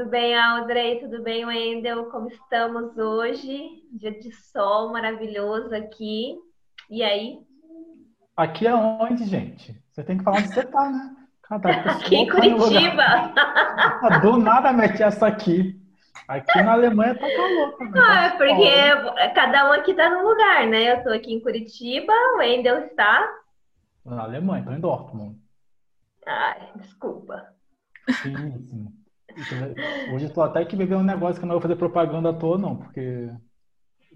Tudo bem, Audrey? Tudo bem, Wendel? Como estamos hoje? Dia de sol maravilhoso aqui. E aí? Aqui é onde, gente? Você tem que falar onde você tá, né? Cada aqui em Curitiba. Do nada mete essa aqui. Aqui na Alemanha tá calor também. Não, tá é porque cada um aqui tá num lugar, né? Eu tô aqui em Curitiba, o Wendel está... Na Alemanha, tô em Dortmund. Ai, desculpa. Sim, sim. Hoje eu tô até que bebendo um negócio que eu não vou fazer propaganda à toa, não, porque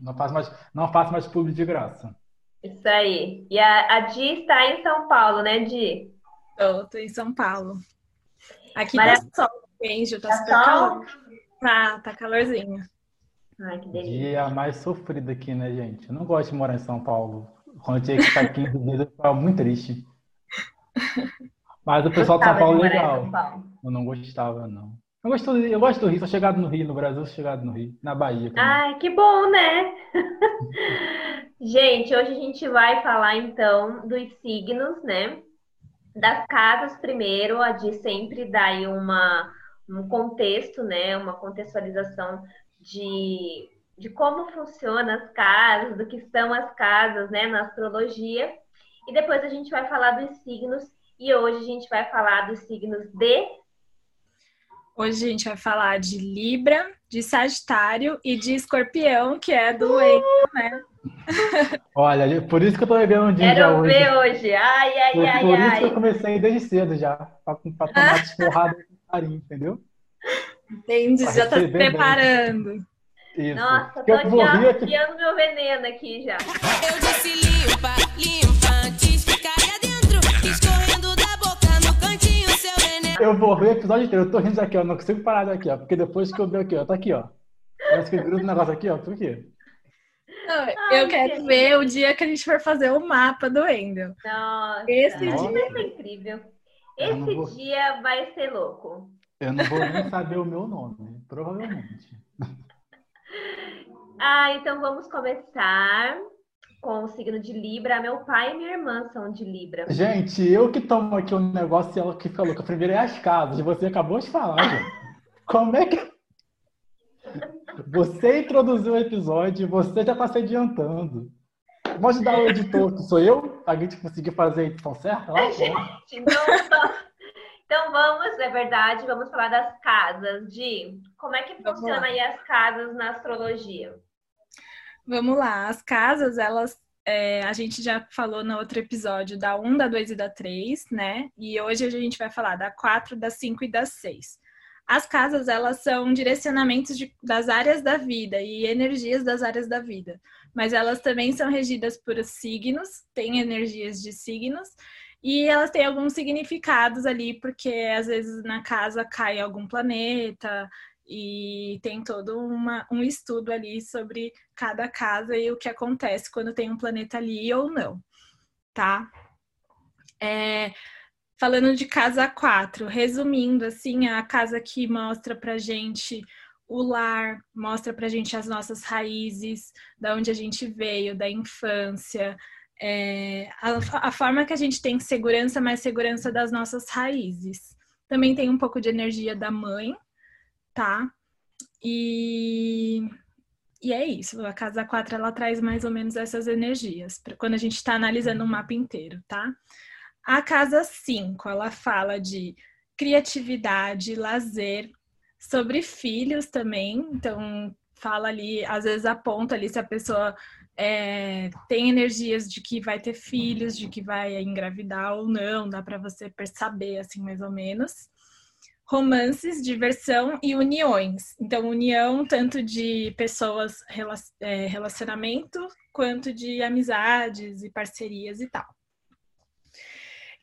não faço mais, não faço mais público de graça. Isso aí. E a, a Di está em São Paulo, né, Di? Tô, tô em São Paulo. Aqui Mara... tá sol, Benjo, tá, tá super sol? calor. Tá, tá calorzinho. Ai, que delícia. Dia mais sofrido aqui, né, gente? Eu não gosto de morar em São Paulo. Quando eu tinha que ficar 15 dias, eu ficava muito triste. Mas o pessoal de São Paulo é legal. Eu não gostava, não. Eu gosto, eu gosto do Rio, sou chegado no Rio, no Brasil, sou chegado no Rio, na Bahia. Também. Ai, que bom, né? gente, hoje a gente vai falar então dos signos, né? Das casas primeiro, a de sempre dá aí uma, um contexto, né? Uma contextualização de, de como funcionam as casas, do que são as casas, né? Na astrologia. E depois a gente vai falar dos signos e hoje a gente vai falar dos signos de. Hoje a gente vai falar de Libra, de Sagitário e de Escorpião, que é do uh! né? Olha, por isso que eu tô bebendo um dia Quero hoje. ver hoje. Ai, ai, por, ai, por ai. isso que eu comecei desde cedo já, pra, pra tomar porrada com carinho, entendeu? Entendi, já tá se preparando. Isso. Nossa, tô aqui, ó, aqui... meu veneno aqui já. Eu disse limpa, limpa, Eu vou ver o episódio inteiro. Eu tô rindo aqui, ó. Não consigo parar daqui, ó. Porque depois que eu ver aqui, ó. Tá aqui, ó. Parece que gruda um negócio aqui, ó. Tô aqui. Não, Ai, eu quero gente. ver o dia que a gente for fazer o mapa do Endel. Nossa, esse dia vai ser incrível. Esse vou... dia vai ser louco. Eu não vou nem saber o meu nome, provavelmente. Ah, então vamos começar com o signo de Libra. Meu pai e minha irmã são de Libra. Gente, eu que tomo aqui um negócio e ela que falou que a primeira é as casas. Você acabou de falar, gente. Como é que. Você introduziu o episódio e você já está se adiantando. Pode dar o editor, que sou eu? A gente conseguir fazer a edição certa? Lá, gente, então, então vamos, é verdade, vamos falar das casas, de como é que funciona aí as casas na astrologia. Vamos lá, as casas, elas é, a gente já falou no outro episódio da 1, da 2 e da 3, né? E hoje a gente vai falar da 4, da 5 e da 6. As casas, elas são direcionamentos de, das áreas da vida e energias das áreas da vida. Mas elas também são regidas por signos, têm energias de signos, e elas têm alguns significados ali, porque às vezes na casa cai algum planeta, e tem todo uma, um estudo ali sobre cada casa e o que acontece quando tem um planeta ali ou não, tá? É, falando de casa 4, resumindo, assim, a casa que mostra pra gente o lar, mostra pra gente as nossas raízes, da onde a gente veio, da infância, é, a, a forma que a gente tem segurança, mais segurança das nossas raízes. Também tem um pouco de energia da mãe, tá? E, e é isso, a casa 4 ela traz mais ou menos essas energias, quando a gente está analisando o mapa inteiro, tá? A casa 5, ela fala de criatividade, lazer, sobre filhos também, então fala ali, às vezes aponta ali se a pessoa é, tem energias de que vai ter filhos, de que vai engravidar ou não, dá para você perceber assim mais ou menos romances, diversão e uniões. Então, união tanto de pessoas, é, relacionamento, quanto de amizades e parcerias e tal.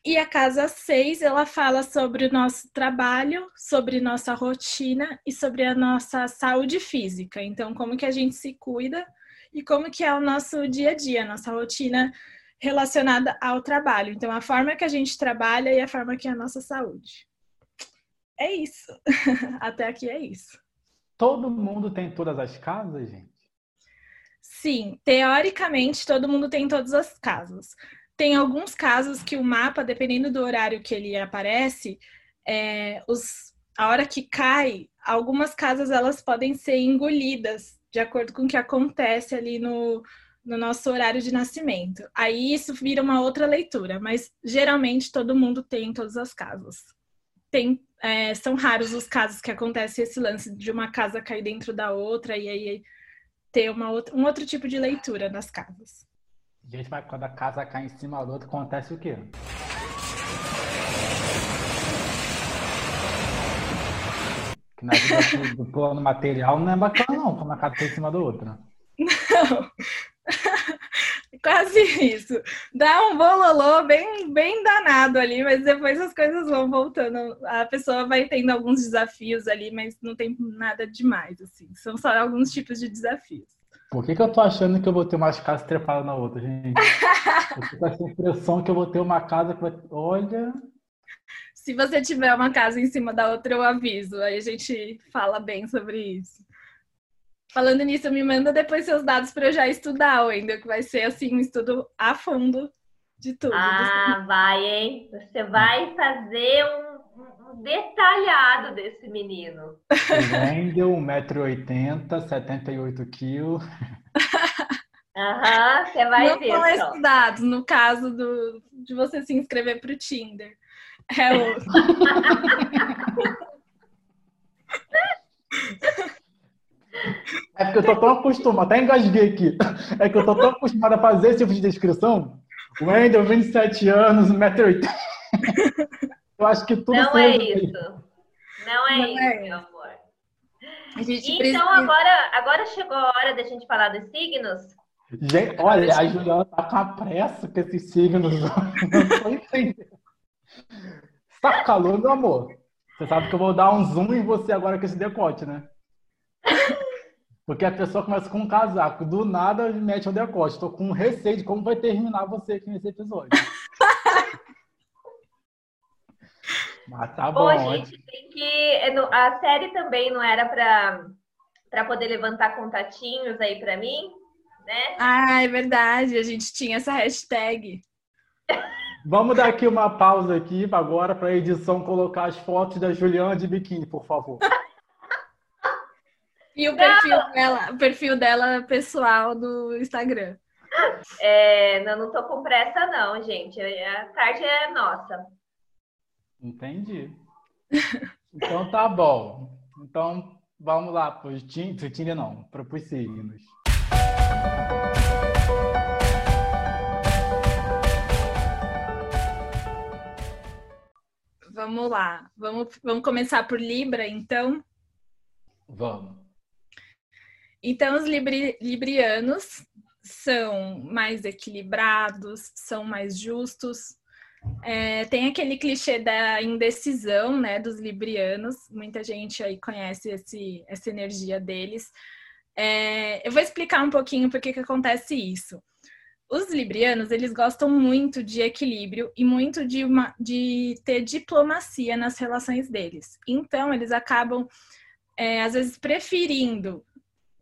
E a casa 6, ela fala sobre o nosso trabalho, sobre nossa rotina e sobre a nossa saúde física. Então, como que a gente se cuida e como que é o nosso dia a dia, nossa rotina relacionada ao trabalho. Então, a forma que a gente trabalha e a forma que é a nossa saúde é isso. Até aqui é isso. Todo mundo tem todas as casas, gente? Sim, teoricamente todo mundo tem todas as casas. Tem alguns casos que o mapa, dependendo do horário que ele aparece, é, os, a hora que cai, algumas casas elas podem ser engolidas de acordo com o que acontece ali no, no nosso horário de nascimento. Aí isso vira uma outra leitura, mas geralmente todo mundo tem em todas as casas. Tem, é, são raros os casos que acontece esse lance de uma casa cair dentro da outra e aí ter uma outra, um outro tipo de leitura nas casas. Gente, mas quando a casa cai em cima da outra, acontece o quê? Que na vida do, plano material não é bacana, não, quando a casa cai em cima da outra. Não. Quase isso. Dá um bololô bem, bem danado ali, mas depois as coisas vão voltando. A pessoa vai tendo alguns desafios ali, mas não tem nada demais, assim. São só alguns tipos de desafios. Por que, que eu tô achando que eu vou ter uma casa trepada na outra, gente? eu tô com essa impressão que eu vou ter uma casa que vai. Olha. Se você tiver uma casa em cima da outra, eu aviso. Aí a gente fala bem sobre isso. Falando nisso, me manda depois seus dados para eu já estudar, Wendel, que vai ser assim um estudo a fundo de tudo. Ah, vai, hein? Você vai fazer um, um detalhado desse menino. Wendel, 1,80m, 78kg. Aham, você vai Não ver. Não são esses dados, no caso do, de você se inscrever para o Tinder. É o... É porque eu tô tão acostumado, até engasguei aqui. É que eu tô tão acostumado a fazer esse tipo de descrição. O Wendel, 27 anos, 1,80m. Eu acho que tudo Não é isso. Não é Não isso, é. meu amor. então, precisa... agora, agora chegou a hora da gente falar dos signos. Gente, olha, a Juliana tá com a pressa com esses signos. Não tô entendendo. Tá com calor, meu amor. Você sabe que eu vou dar um zoom em você agora com esse decote, né? Porque a pessoa começa com um casaco, do nada mete o decote. Estou com receio de como vai terminar você aqui nesse episódio. Mas tá bom. Bom, gente, tem que. A série também não era para para poder levantar contatinhos aí para mim, né? Ah, é verdade. A gente tinha essa hashtag. Vamos dar aqui uma pausa aqui agora para a edição colocar as fotos da Juliana de biquíni, por favor. E o perfil dela, o perfil dela pessoal do Instagram. É, não, não tô com pressa, não, gente. A tarde é nossa. Entendi. Então tá bom. Então vamos lá para os Tinder, não, para os signos. Vamos lá. Vamos, vamos começar por Libra, então? Vamos. Então, os libri, librianos são mais equilibrados, são mais justos. É, tem aquele clichê da indecisão, né, dos librianos. Muita gente aí conhece esse, essa energia deles. É, eu vou explicar um pouquinho por que, que acontece isso. Os librianos, eles gostam muito de equilíbrio e muito de, uma, de ter diplomacia nas relações deles. Então, eles acabam, é, às vezes, preferindo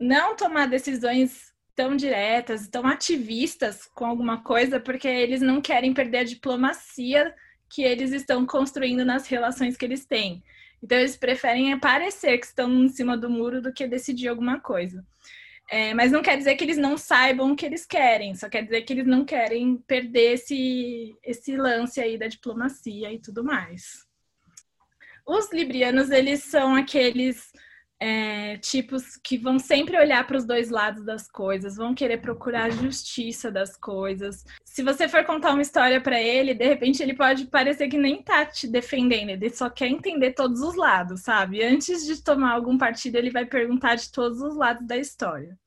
não tomar decisões tão diretas, tão ativistas com alguma coisa, porque eles não querem perder a diplomacia que eles estão construindo nas relações que eles têm. Então, eles preferem parecer que estão em cima do muro do que decidir alguma coisa. É, mas não quer dizer que eles não saibam o que eles querem, só quer dizer que eles não querem perder esse, esse lance aí da diplomacia e tudo mais. Os librianos, eles são aqueles é, tipos que vão sempre olhar para os dois lados das coisas, vão querer procurar a justiça das coisas. Se você for contar uma história para ele, de repente ele pode parecer que nem tá te defendendo, ele só quer entender todos os lados, sabe? Antes de tomar algum partido, ele vai perguntar de todos os lados da história.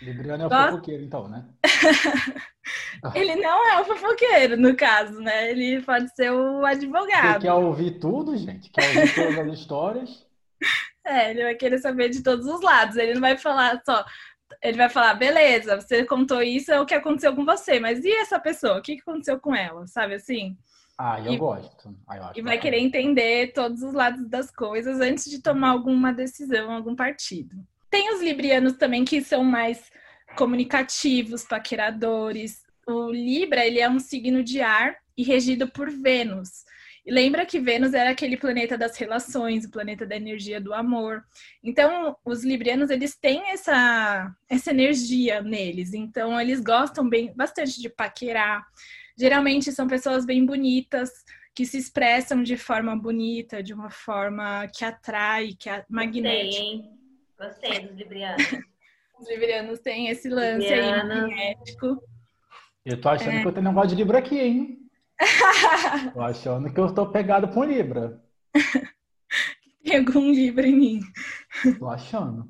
Libriano é o fofoqueiro, então, né? ele não é o fofoqueiro, no caso, né? Ele pode ser o advogado. Ele quer ouvir tudo, gente? Quer ouvir todas as histórias? É, ele vai querer saber de todos os lados. Ele não vai falar só. Ele vai falar, beleza, você contou isso, é o que aconteceu com você, mas e essa pessoa? O que aconteceu com ela? Sabe assim? Ah, eu e, gosto. Ah, eu e vai querer entender todos os lados das coisas antes de tomar alguma decisão, algum partido. Tem os librianos também que são mais comunicativos, paqueradores. O Libra, ele é um signo de ar e regido por Vênus. Lembra que Vênus era aquele planeta das relações, o planeta da energia do amor. Então, os librianos, eles têm essa, essa energia neles. Então, eles gostam bem bastante de paquerar. Geralmente são pessoas bem bonitas, que se expressam de forma bonita, de uma forma que atrai, que é magnética. Gostei, Gostei dos librianos. Os librianos têm esse lance Libriana. aí magnético. Eu tô achando é. que eu tenho um negócio de Libra aqui, hein? tô achando que eu tô pegado com Libra. Tem algum Libra em mim. Tô achando.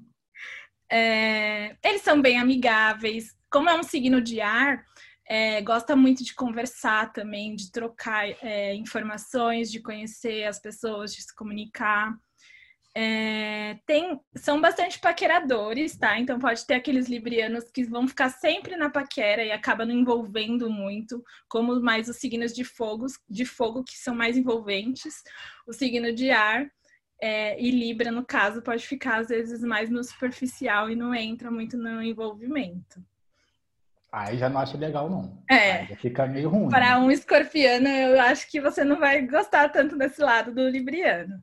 É... Eles são bem amigáveis. Como é um signo de ar, é, gosta muito de conversar também, de trocar é, informações, de conhecer as pessoas, de se comunicar. É, tem, são bastante paqueradores, tá? Então pode ter aqueles librianos que vão ficar sempre na paquera e acaba não envolvendo muito, como mais os signos de fogo, de fogo que são mais envolventes. O signo de ar é, e Libra, no caso, pode ficar às vezes mais no superficial e não entra muito no envolvimento. Aí já não acho legal, não. É. Aí fica meio ruim. Para um escorpiano, eu acho que você não vai gostar tanto desse lado do libriano.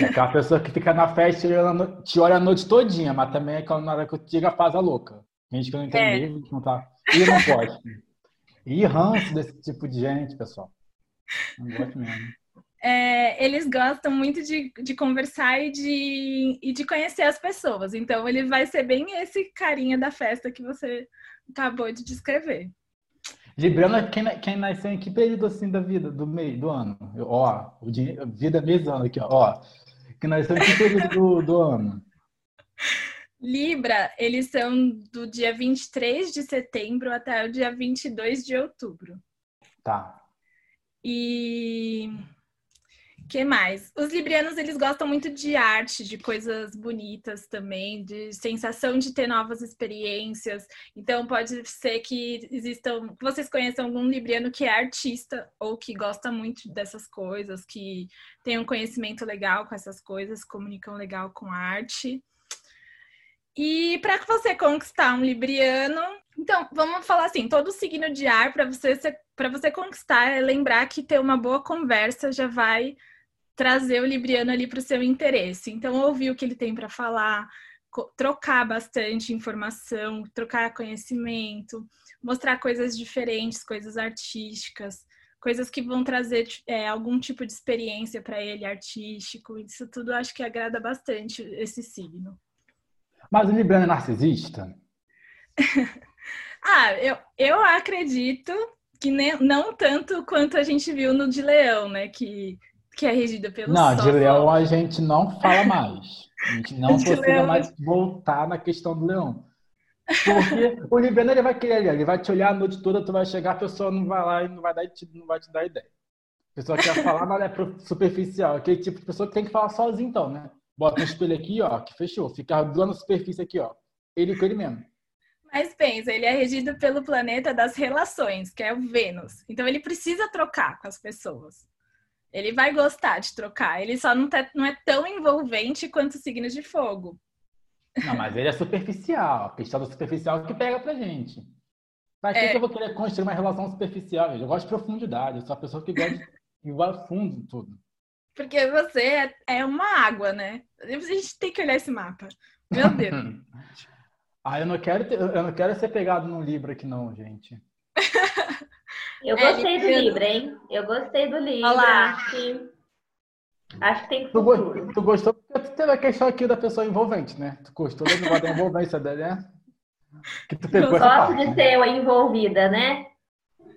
É aquela pessoa que fica na festa e te olha a noite todinha, mas também é aquela na hora que eu diga faz a louca. Gente que não entende, é. não tá. E não pode. E ranço desse tipo de gente, pessoal. Não gosto mesmo. É, eles gostam muito de, de conversar e de, e de conhecer as pessoas. Então, ele vai ser bem esse carinha da festa que você acabou de descrever. Libriano quem, quem nasceu em que período assim da vida, do meio, do ano? Ó, o dia, vida mês ano aqui, ó. Que nasceu em que período do, do ano? Libra, eles são do dia 23 de setembro até o dia 22 de outubro. Tá. E que mais? Os librianos eles gostam muito de arte, de coisas bonitas também, de sensação de ter novas experiências. Então pode ser que existam, que vocês conheçam algum libriano que é artista ou que gosta muito dessas coisas, que tem um conhecimento legal com essas coisas, comunicam legal com arte. E para você conquistar um libriano, então vamos falar assim, todo signo de ar para você para você conquistar é lembrar que ter uma boa conversa já vai trazer o Libriano ali para o seu interesse. Então, ouvir o que ele tem para falar, trocar bastante informação, trocar conhecimento, mostrar coisas diferentes, coisas artísticas, coisas que vão trazer é, algum tipo de experiência para ele artístico. Isso tudo acho que agrada bastante esse signo. Mas o Libriano é narcisista? ah, eu, eu acredito que nem, não tanto quanto a gente viu no de Leão, né? Que que é regida pelo Não, de leão a gente não fala mais. A gente não precisa leão... mais voltar na questão do leão. Porque o libriano ele vai querer, ele vai te olhar a noite toda, tu vai chegar, a pessoa não vai lá e não vai, dar, não vai te dar ideia. A pessoa quer falar, mas é superficial. Aquele tipo de pessoa que tem que falar sozinho, então, né? Bota um espelho aqui, ó, que fechou. Fica doando superfície aqui, ó. Ele com ele mesmo. Mas pensa, ele é regido pelo planeta das relações, que é o Vênus. Então ele precisa trocar com as pessoas. Ele vai gostar de trocar. Ele só não, tá, não é tão envolvente quanto os signos de fogo. Não, mas ele é superficial. A questão do superficial é que pega pra gente. Pra que, é... que eu vou querer construir uma relação superficial? Eu gosto de profundidade. Eu sou a pessoa que gosta de ir a fundo tudo. Porque você é, é uma água, né? A gente tem que olhar esse mapa. Meu Deus. ah, eu não quero ter, eu não quero ser pegado num livro aqui, não, gente. Eu é, gostei do Libra, hein? Eu gostei do Libra. Olá. Acho que, acho que tem futuro. Tu, tu gostou porque tu teve a questão aqui da pessoa envolvente, né? Tu gostou da negócio da envolvência dela, né? Que tu pegou eu gosto parte, de né? ser envolvida, né?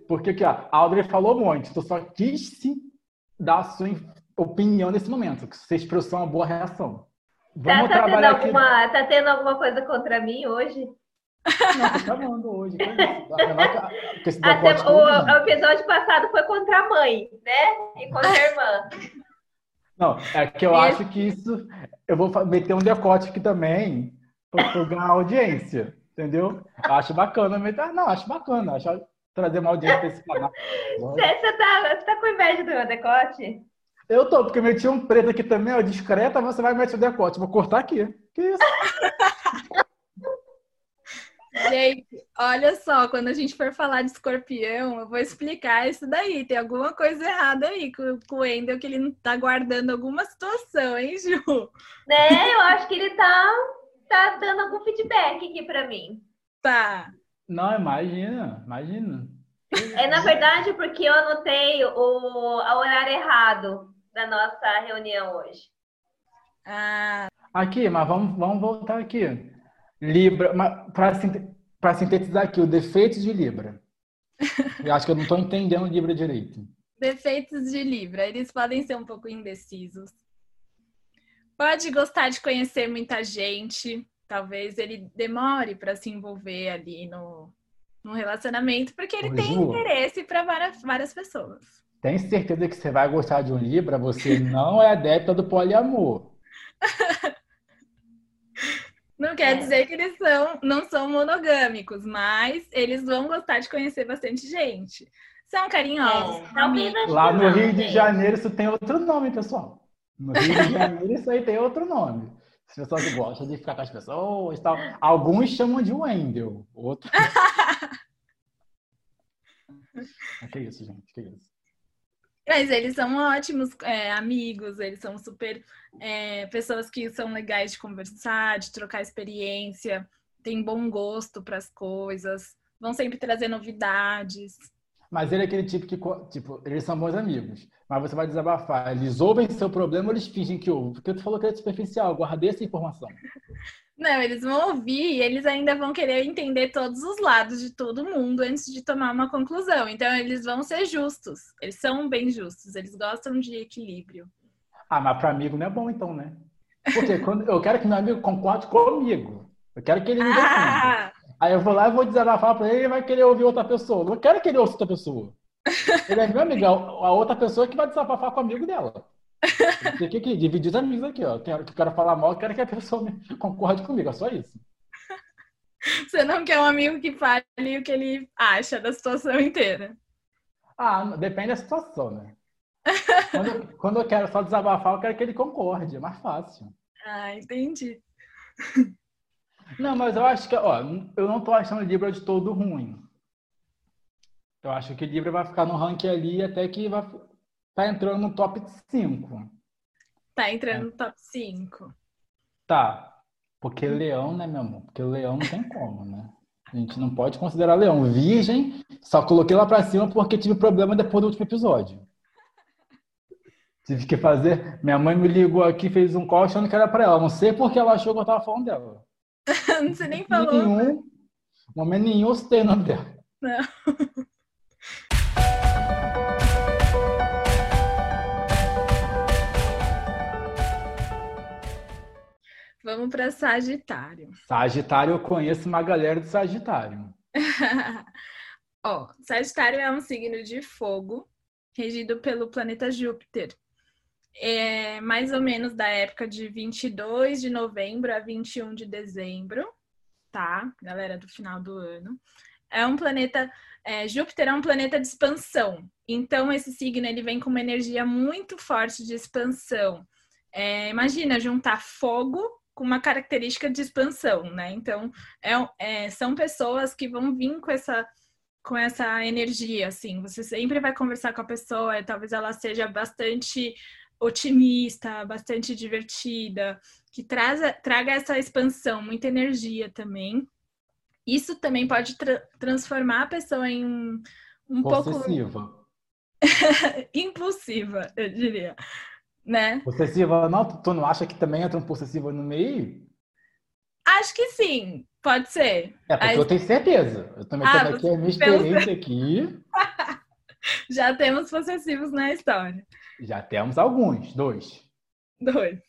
Porque aqui, ó, a Audrey falou muito. Tu só quis se dar a sua opinião nesse momento, que você expressou uma boa reação. Vamos tá, tá trabalhar tendo alguma, aqui... Tá tendo alguma coisa contra mim hoje? Não, tô hoje. Até, o, o, episódio passado foi contra a mãe, né? E contra a irmã. Não, é que eu acho que isso. Eu vou meter um decote aqui também para ganhar audiência, entendeu? Acho bacana. Não, acho bacana. Acho trazer uma audiência para esse canal. Você tá, tá com inveja do meu decote? Eu tô, porque eu meti um preto aqui também, ó, discreta, você vai meter o decote. Vou cortar aqui. Que isso? Gente, olha só, quando a gente for falar de escorpião, eu vou explicar isso daí. Tem alguma coisa errada aí com, com o Wendel, que ele não tá guardando alguma situação, hein, Ju? Né, eu acho que ele tá, tá dando algum feedback aqui pra mim. Tá. Não, imagina, imagina. É, na verdade, porque eu anotei o, o horário errado da nossa reunião hoje. Ah. Aqui, mas vamos, vamos voltar aqui. Libra, para sintetizar aqui, o defeito de Libra. Eu acho que eu não estou entendendo Libra direito. Defeitos de Libra. Eles podem ser um pouco indecisos. Pode gostar de conhecer muita gente. Talvez ele demore para se envolver ali no, no relacionamento, porque ele Ô, tem Ju, interesse para várias, várias pessoas. Tem certeza que você vai gostar de um Libra? Você não é adepta do poliamor. Não quer é. dizer que eles são, não são monogâmicos, mas eles vão gostar de conhecer bastante gente. São carinhosos. É, Lá no Rio de Janeiro isso tem outro nome, pessoal. No Rio de Janeiro isso aí tem outro nome. As pessoas gostam de ficar com as pessoas e tal. Alguns chamam de Wendel. Outros. que isso, gente. Que isso. Mas eles são ótimos é, amigos, eles são super é, pessoas que são legais de conversar, de trocar experiência, têm bom gosto para as coisas, vão sempre trazer novidades. Mas ele é aquele tipo que, tipo, eles são bons amigos, mas você vai desabafar. Eles ouvem seu problema ou eles fingem que ouvem? Porque tu falou que é superficial, guardei essa informação. Não, eles vão ouvir e eles ainda vão querer entender todos os lados de todo mundo antes de tomar uma conclusão. Então, eles vão ser justos. Eles são bem justos. Eles gostam de equilíbrio. Ah, mas para amigo não é bom, então, né? Porque quando eu quero que meu amigo concorde comigo. Eu quero que ele me ah! Aí eu vou lá e vou desabafar para ele e ele vai querer ouvir outra pessoa. Eu não quero que ele ouça outra pessoa. Ele é meu amigo, a outra pessoa que vai desabafar com o amigo dela. Tem que, que dividir os amigos aqui, ó. Quero que o cara falar mal, quero que a pessoa concorde comigo, é só isso. Você não quer um amigo que fale o que ele acha da situação inteira. Ah, depende da situação, né? quando, quando eu quero só desabafar, eu quero que ele concorde, é mais fácil. Ah, entendi. Não, mas eu acho que, ó, eu não tô achando Libra de todo ruim. Eu acho que Libra vai ficar no ranking ali até que vai, tá entrando no top 5. Tá entrando é. no top 5. Tá. Porque leão, né, meu amor? Porque leão não tem como, né? A gente não pode considerar leão. Virgem, só coloquei lá pra cima porque tive problema depois do último episódio. Tive que fazer. Minha mãe me ligou aqui, fez um call achando que era pra ela. Não sei porque ela achou que eu tava falando dela. não sei nem falou. Nenhum, momento nenhum eu citei o nome dela. Não. Vamos para Sagitário. Sagitário, eu conheço uma galera do Sagitário. Ó, Sagitário é um signo de fogo, regido pelo planeta Júpiter. É mais ou menos da época de 22 de novembro a 21 de dezembro, tá? Galera do final do ano. É um planeta. É, Júpiter é um planeta de expansão. Então, esse signo ele vem com uma energia muito forte de expansão. É, imagina juntar fogo com uma característica de expansão, né? Então, é, é, são pessoas que vão vir com essa com essa energia, assim. Você sempre vai conversar com a pessoa, talvez ela seja bastante otimista, bastante divertida, que traga, traga essa expansão, muita energia também. Isso também pode tra transformar a pessoa em um, um pouco impulsiva, eu diria né? Possessiva, não, tu não acha que também entra um possessivo no meio? Acho que sim, pode ser. É, porque Aí... eu tenho certeza. Eu também ah, aqui a minha experiência aqui. Já temos possessivos na história. Já temos alguns, dois. Dois.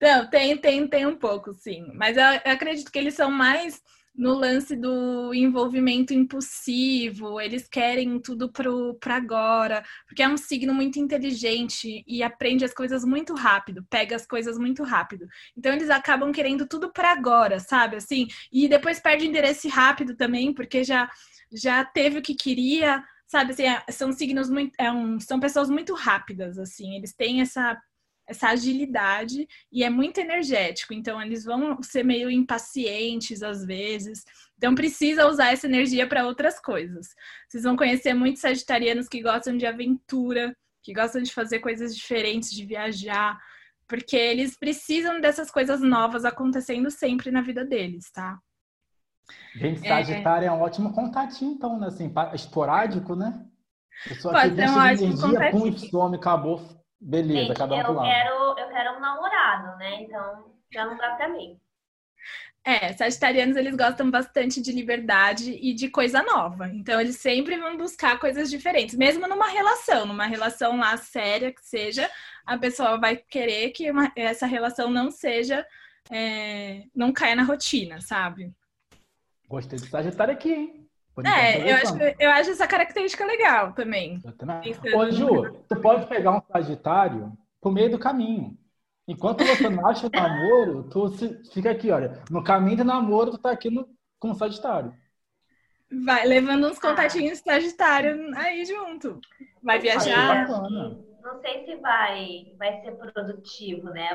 Não, tem, tem, tem um pouco, sim. Mas eu acredito que eles são mais no lance do envolvimento impulsivo, eles querem tudo para agora, porque é um signo muito inteligente e aprende as coisas muito rápido, pega as coisas muito rápido. Então eles acabam querendo tudo para agora, sabe? Assim, e depois perde interesse rápido também, porque já já teve o que queria, sabe? Assim, é, são signos muito, é um, são pessoas muito rápidas, assim, eles têm essa essa agilidade e é muito energético. Então, eles vão ser meio impacientes às vezes. Então, precisa usar essa energia para outras coisas. Vocês vão conhecer muitos sagitarianos que gostam de aventura, que gostam de fazer coisas diferentes, de viajar, porque eles precisam dessas coisas novas acontecendo sempre na vida deles, tá? Gente, é. Sagitário é, é um ótimo contatinho, então, né? Assim, esporádico, né? Pessoa Pode ser um ótimo energia, pum, some, acabou. Beleza, Gente, cada um eu quero, eu quero um namorado, né? Então, já não dá pra mim. É, sagitarianos eles gostam bastante de liberdade e de coisa nova. Então eles sempre vão buscar coisas diferentes, mesmo numa relação, numa relação lá séria que seja, a pessoa vai querer que uma, essa relação não seja, é, não caia na rotina, sabe? Gostei de Sagitário aqui, hein? É, eu acho, eu acho essa característica legal também. Eu também. Ô, Ju, tu pode pegar um Sagitário pro meio do caminho. Enquanto você não acha o namoro, tu fica aqui, olha. No caminho do namoro, tu tá aqui no, com o Sagitário. Vai levando uns contatinhos Sagitário aí junto. Vai viajar. Não sei se vai, vai ser produtivo, né?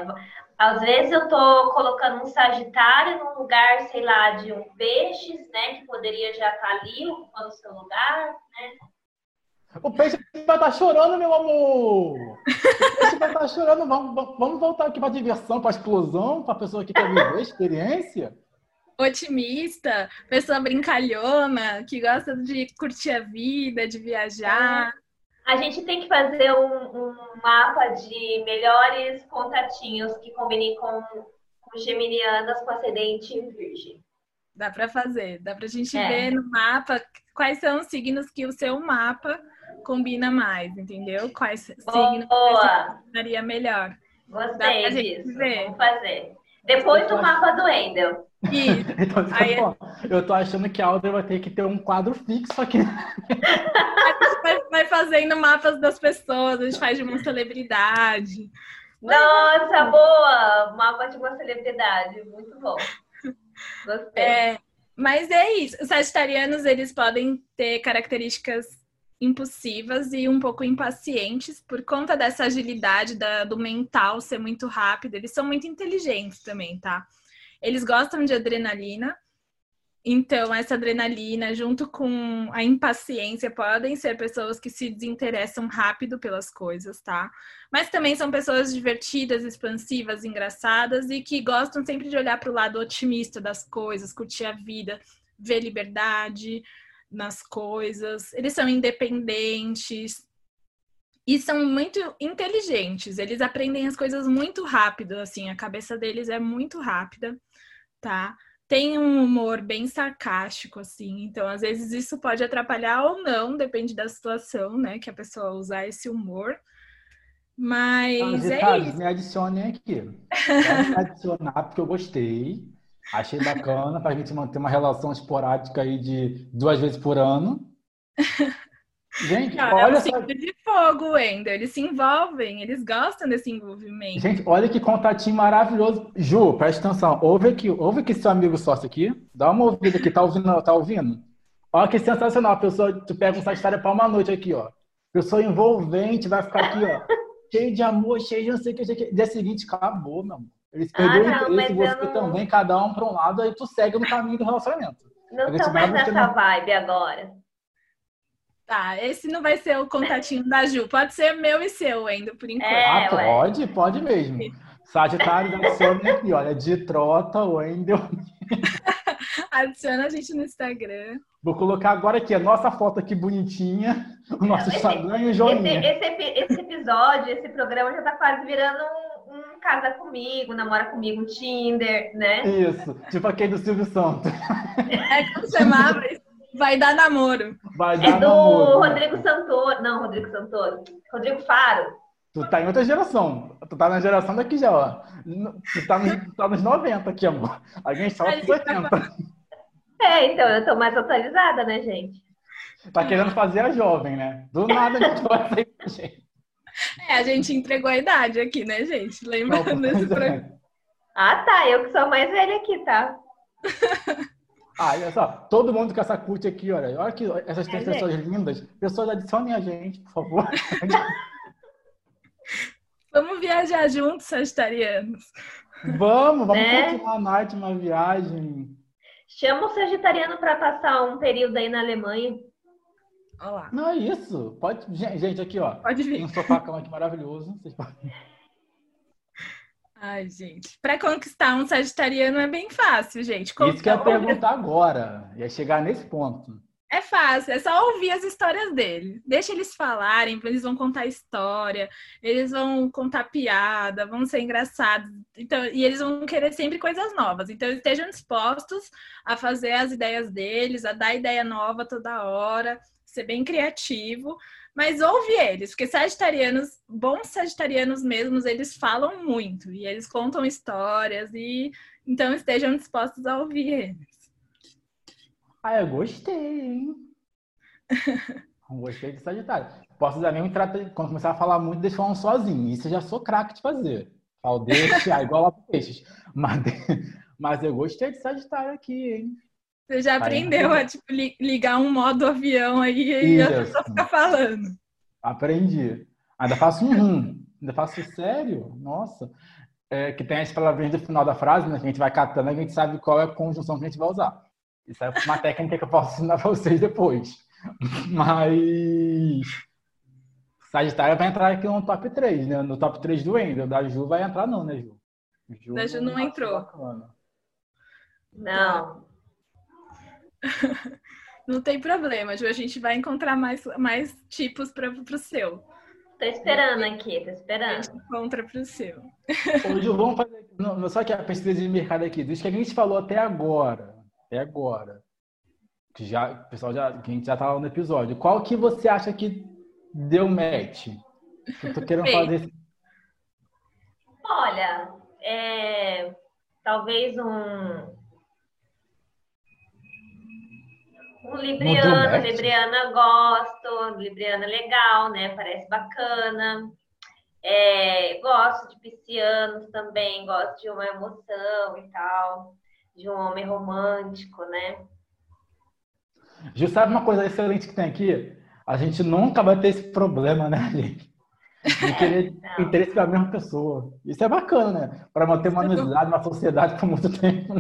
Às vezes eu tô colocando um Sagitário num lugar, sei lá, de um peixes, né? Que poderia já estar tá ali ocupando o seu lugar, né? O peixe vai estar tá chorando, meu amor! O peixe vai estar tá chorando. Vamos, vamos voltar aqui para a diversão, para a explosão, para a pessoa que quer viver a experiência. Otimista, pessoa brincalhona, que gosta de curtir a vida, de viajar. A gente tem que fazer um, um mapa de melhores contatinhos que combinem com, com geminianas com ascendente virgem. Dá para fazer, dá para a gente é. ver no mapa quais são os signos que o seu mapa combina mais, entendeu? Quais signos combinaria melhor. Gostei disso. Ver. Vamos fazer. Depois do mapa do Endel. então, Aí, eu tô achando que a Audrey vai ter que ter um quadro fixo aqui. a gente vai, vai fazendo mapas das pessoas, a gente faz de uma celebridade. Nossa, boa! Mapa de uma celebridade, muito bom. Gostei. É, mas é isso. Os sagitarianos, eles podem ter características impulsivas e um pouco impacientes por conta dessa agilidade da, do mental ser muito rápido. Eles são muito inteligentes também, tá? Eles gostam de adrenalina. Então, essa adrenalina, junto com a impaciência, podem ser pessoas que se desinteressam rápido pelas coisas, tá? Mas também são pessoas divertidas, expansivas, engraçadas e que gostam sempre de olhar para o lado otimista das coisas, curtir a vida, ver liberdade, nas coisas, eles são independentes e são muito inteligentes. Eles aprendem as coisas muito rápido, assim, a cabeça deles é muito rápida, tá? Tem um humor bem sarcástico, assim, então às vezes isso pode atrapalhar ou não, depende da situação, né, que a pessoa usar esse humor. Mas ah, é isso. Me adicionem aqui. Pode me adicionar porque eu gostei. Achei bacana para a gente manter uma relação esporádica aí de duas vezes por ano. Gente, Não, olha é um só... de fogo, Wender. Eles se envolvem, eles gostam desse envolvimento. Gente, olha que contatinho maravilhoso. Ju, presta atenção. Ouve aqui, ouve aqui seu amigo sócio aqui. Dá uma ouvida aqui, tá ouvindo? Tá ouvindo? Olha que sensacional. A pessoa, tu pega um Sagitário para uma noite aqui, ó. Pessoa envolvente, vai ficar aqui, ó. cheio de amor, cheio de não sei o que. Dia seguinte, acabou, meu amor. Eles perderam ah, não, interesse, você não... também, cada um para um lado, aí tu segue no caminho do relacionamento. Não tô mais nessa não... vibe agora. Tá, esse não vai ser o contatinho da Ju. Pode ser meu e seu ainda, por enquanto. É, ah, pode, pode mesmo. Sagitário adiciona aqui, olha, de trota, Wendel. Adiciona a gente no Instagram. Vou colocar agora aqui a nossa foto aqui bonitinha, o nosso Instagram e o Joinha. Esse, esse, esse, episódio, esse programa já tá quase virando um, um casa comigo, namora comigo, Tinder, né? Isso, tipo aquele do Silvio Santos. É como chamava Vai dar namoro. Vai dar é do namoro. Rodrigo Santoro. Não, Rodrigo Santoro. Rodrigo Faro. Tu tá em outra geração. Tu tá na geração daqui já, ó. Tu tá, no, tu tá nos 90 aqui, amor. Alguém só nos 80. É, então, eu tô mais atualizada, né, gente? Tá querendo fazer a jovem, né? Do nada a gente vai sair pra gente. É, a gente entregou a idade aqui, né, gente? Lembrando desse programa. Ah, tá. Eu que sou mais velha aqui, tá? Ah, olha só, todo mundo com essa curte aqui, olha, olha que essas três é, pessoas gente. lindas, pessoas adicionem a gente, por favor. Vamos viajar juntos, sagitarianos. Vamos, vamos né? continuar a noite uma viagem. Chama o sagitariano para passar um período aí na Alemanha. Olá. Não é isso. Pode, gente, aqui ó. Pode vir. Tem um sofá cama aqui maravilhoso. Vocês podem... Ai, gente. Para conquistar um sagitariano é bem fácil, gente. Isso que eu ia perguntar agora. Ia chegar nesse ponto. É fácil, é só ouvir as histórias deles. Deixa eles falarem, eles vão contar história, eles vão contar piada, vão ser engraçados. Então, e eles vão querer sempre coisas novas. Então, estejam dispostos a fazer as ideias deles, a dar ideia nova toda hora, ser bem criativo. Mas ouve eles, porque sagitarianos, bons sagitarianos mesmos, eles falam muito e eles contam histórias e então estejam dispostos a ouvir eles. Ah, eu gostei, hein? gostei de Sagitário. Posso usar mesmo quando começar a falar muito, deixa falando sozinho. Isso eu já sou craque de fazer. Falo, deixa, igual lá pro peixes. Mas, mas eu gostei de Sagitário aqui, hein? Você já aprendeu a tipo, ligar um modo avião aí e já só ficar falando. Aprendi. Ainda faço um rum. Ainda faço sério. Nossa. É, que tem as palavrinhas do final da frase, né? Que a gente vai catando, a gente sabe qual é a conjunção que a gente vai usar. Isso é uma técnica que eu posso ensinar para vocês depois. Mas. Sagitário vai entrar aqui no top 3, né? No top 3 do Wendel. Da Ju vai entrar, não, né, Ju? Ju da Ju não, não entrou. Bacana. Não. Não tem problema, Ju. A gente vai encontrar mais, mais tipos para o seu. Tô esperando aqui, tô esperando. A gente encontra pro seu. Ô, Ju, vamos fazer. Não, só que a pesquisa de mercado aqui, dos que a gente falou até agora até agora, que já, o pessoal já, que a gente já tá lá no episódio, qual que você acha que deu match? Eu tô querendo fazer. Olha, é, talvez um um libriano, libriana gosto, libriana legal, né? Parece bacana. É, gosto de piscianos também, gosto de uma emoção e tal de um homem romântico, né? Ju, sabe uma coisa excelente que tem aqui? A gente nunca vai ter esse problema, né, gente? De querer interesse pela mesma pessoa. Isso é bacana, né? Para manter uma amizade, uma sociedade por muito tempo.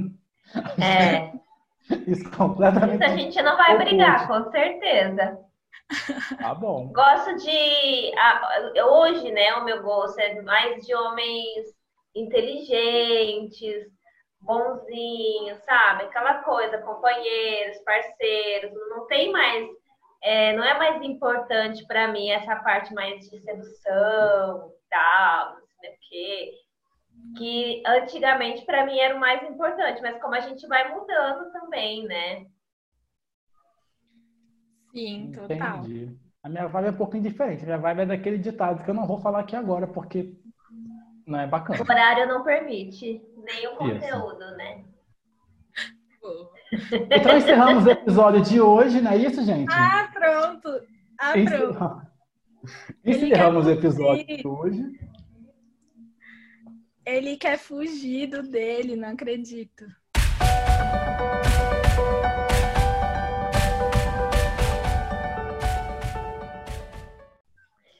É. Isso completamente. Isso a gente não vai brigar, com certeza. Tá bom. Gosto de. Hoje, né, o meu gosto é mais de homens inteligentes, bonzinho, sabe? Aquela coisa, companheiros, parceiros, não tem mais, é, não é mais importante para mim essa parte mais de sedução tal, não sei o quê, que antigamente para mim era o mais importante, mas como a gente vai mudando também, né? Sim, total. Entendi. A minha vibe é um pouquinho diferente. A minha vibe é daquele ditado que eu não vou falar aqui agora, porque não é bacana. O horário não permite, nem o conteúdo, isso. né? Então encerramos o episódio de hoje, não é isso, gente? Ah, pronto. Ah, pronto. Encerramos o episódio de hoje. Ele quer fugir do dele, não acredito.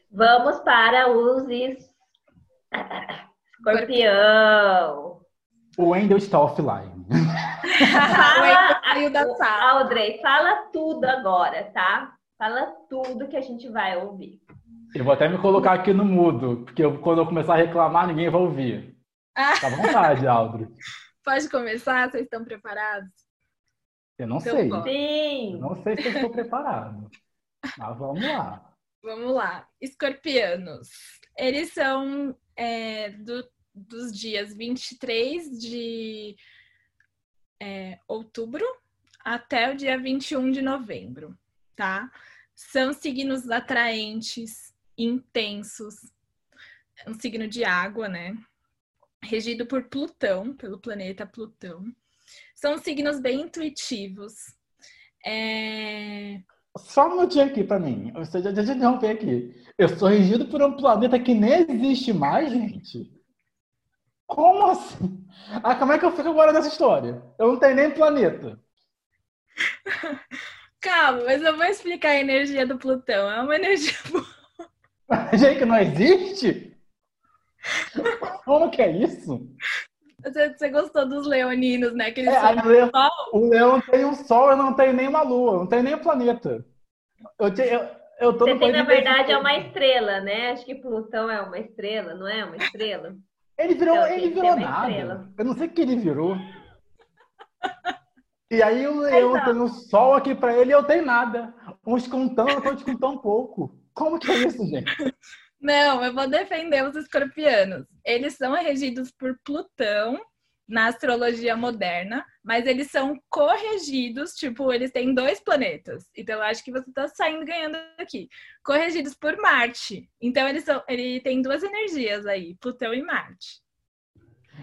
Vamos para os Escorpião. O Wendel está offline. fala, Audrey, fala tudo agora, tá? Fala tudo que a gente vai ouvir. Eu vou até me colocar aqui no mudo, porque eu, quando eu começar a reclamar, ninguém vai ouvir. Fica à vontade, Audrey. Pode começar? Vocês estão preparados? Eu não então, sei. Sim. Eu não sei se eu estou preparado. Mas vamos lá. Vamos lá. Escorpianos. Eles são é, do, dos dias 23 de é, outubro até o dia 21 de novembro, tá? São signos atraentes, intensos, é um signo de água, né? Regido por Plutão, pelo planeta Plutão. São signos bem intuitivos. É... Só um minutinho aqui para mim. Você já, já interromper aqui. Eu sou regido por um planeta que nem existe mais, gente. Como assim? Ah, como é que eu fico agora nessa história? Eu não tenho nem planeta. Calma, mas eu vou explicar a energia do Plutão. É uma energia Gente, que não existe? Como que é isso? Você, você gostou dos leoninos, né? Que eles É, são aí o leão- sol. O leão tem um sol, eu não tenho nenhuma lua, não tenho nem um planeta. Eu, te- eu, eu tô Você no tem, na verdade, é uma estrela, né? Acho que Plutão é uma estrela, não é uma estrela? Ele virou, Então, ele virou nada. estrela. Eu não sei o que ele virou. E aí o leão tem um sol aqui pra ele e eu tenho nada. Uns com tanto, outros com tão pouco. Como que é isso, gente? Não, eu vou defender os escorpianos. Eles são regidos por Plutão na astrologia moderna, mas eles são corrigidos, tipo, eles têm dois planetas. Então, eu acho que você tá saindo ganhando aqui. Corrigidos por Marte. Então, eles são, ele tem duas energias aí, Plutão e Marte.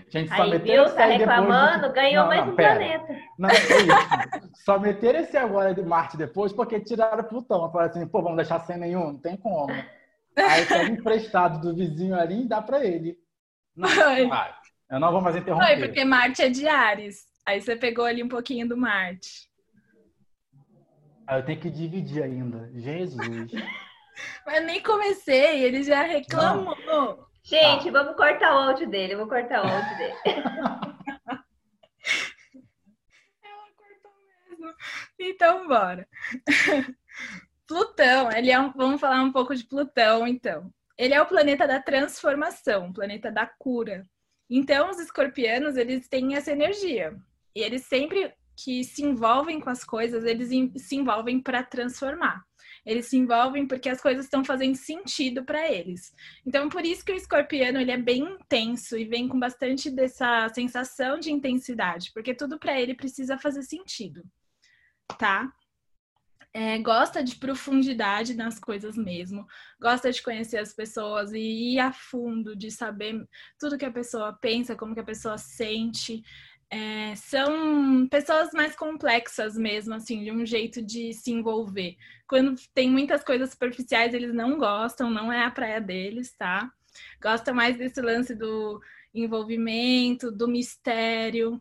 Gente, só Aí, meteram viu? Tá depois reclamando, de- ganhou Não, mais não, um pera. planeta. Não, é isso. Só meteram esse agora de Marte depois porque tiraram Plutão. Falaram assim, pô, vamos deixar sem nenhum? Não tem como. Aí pega emprestado do vizinho ali e dá pra ele. Não, vai. Eu não vou mais interromper. Foi, porque Marte é de Ares. Aí você pegou ali um pouquinho do Marte. Aí eu tenho que dividir ainda. Jesus. Mas nem comecei, ele já reclamou. Gente, vamos cortar o áudio dele. Vou cortar o áudio dele. Ela cortou mesmo. Então, bora. Plutão, ele é um, vamos falar um pouco de Plutão, então. Ele é o planeta da transformação, planeta da cura. Então, os escorpianos, eles têm essa energia. E eles sempre que se envolvem com as coisas, eles se envolvem para transformar. Eles se envolvem porque as coisas estão fazendo sentido para eles. Então, por isso que o escorpiano ele é bem intenso e vem com bastante dessa sensação de intensidade, porque tudo para ele precisa fazer sentido, tá? É, gosta de profundidade nas coisas mesmo, gosta de conhecer as pessoas e ir a fundo, de saber tudo que a pessoa pensa, como que a pessoa sente. É, são pessoas mais complexas mesmo, assim, de um jeito de se envolver. Quando tem muitas coisas superficiais, eles não gostam, não é a praia deles, tá? Gosta mais desse lance do envolvimento, do mistério.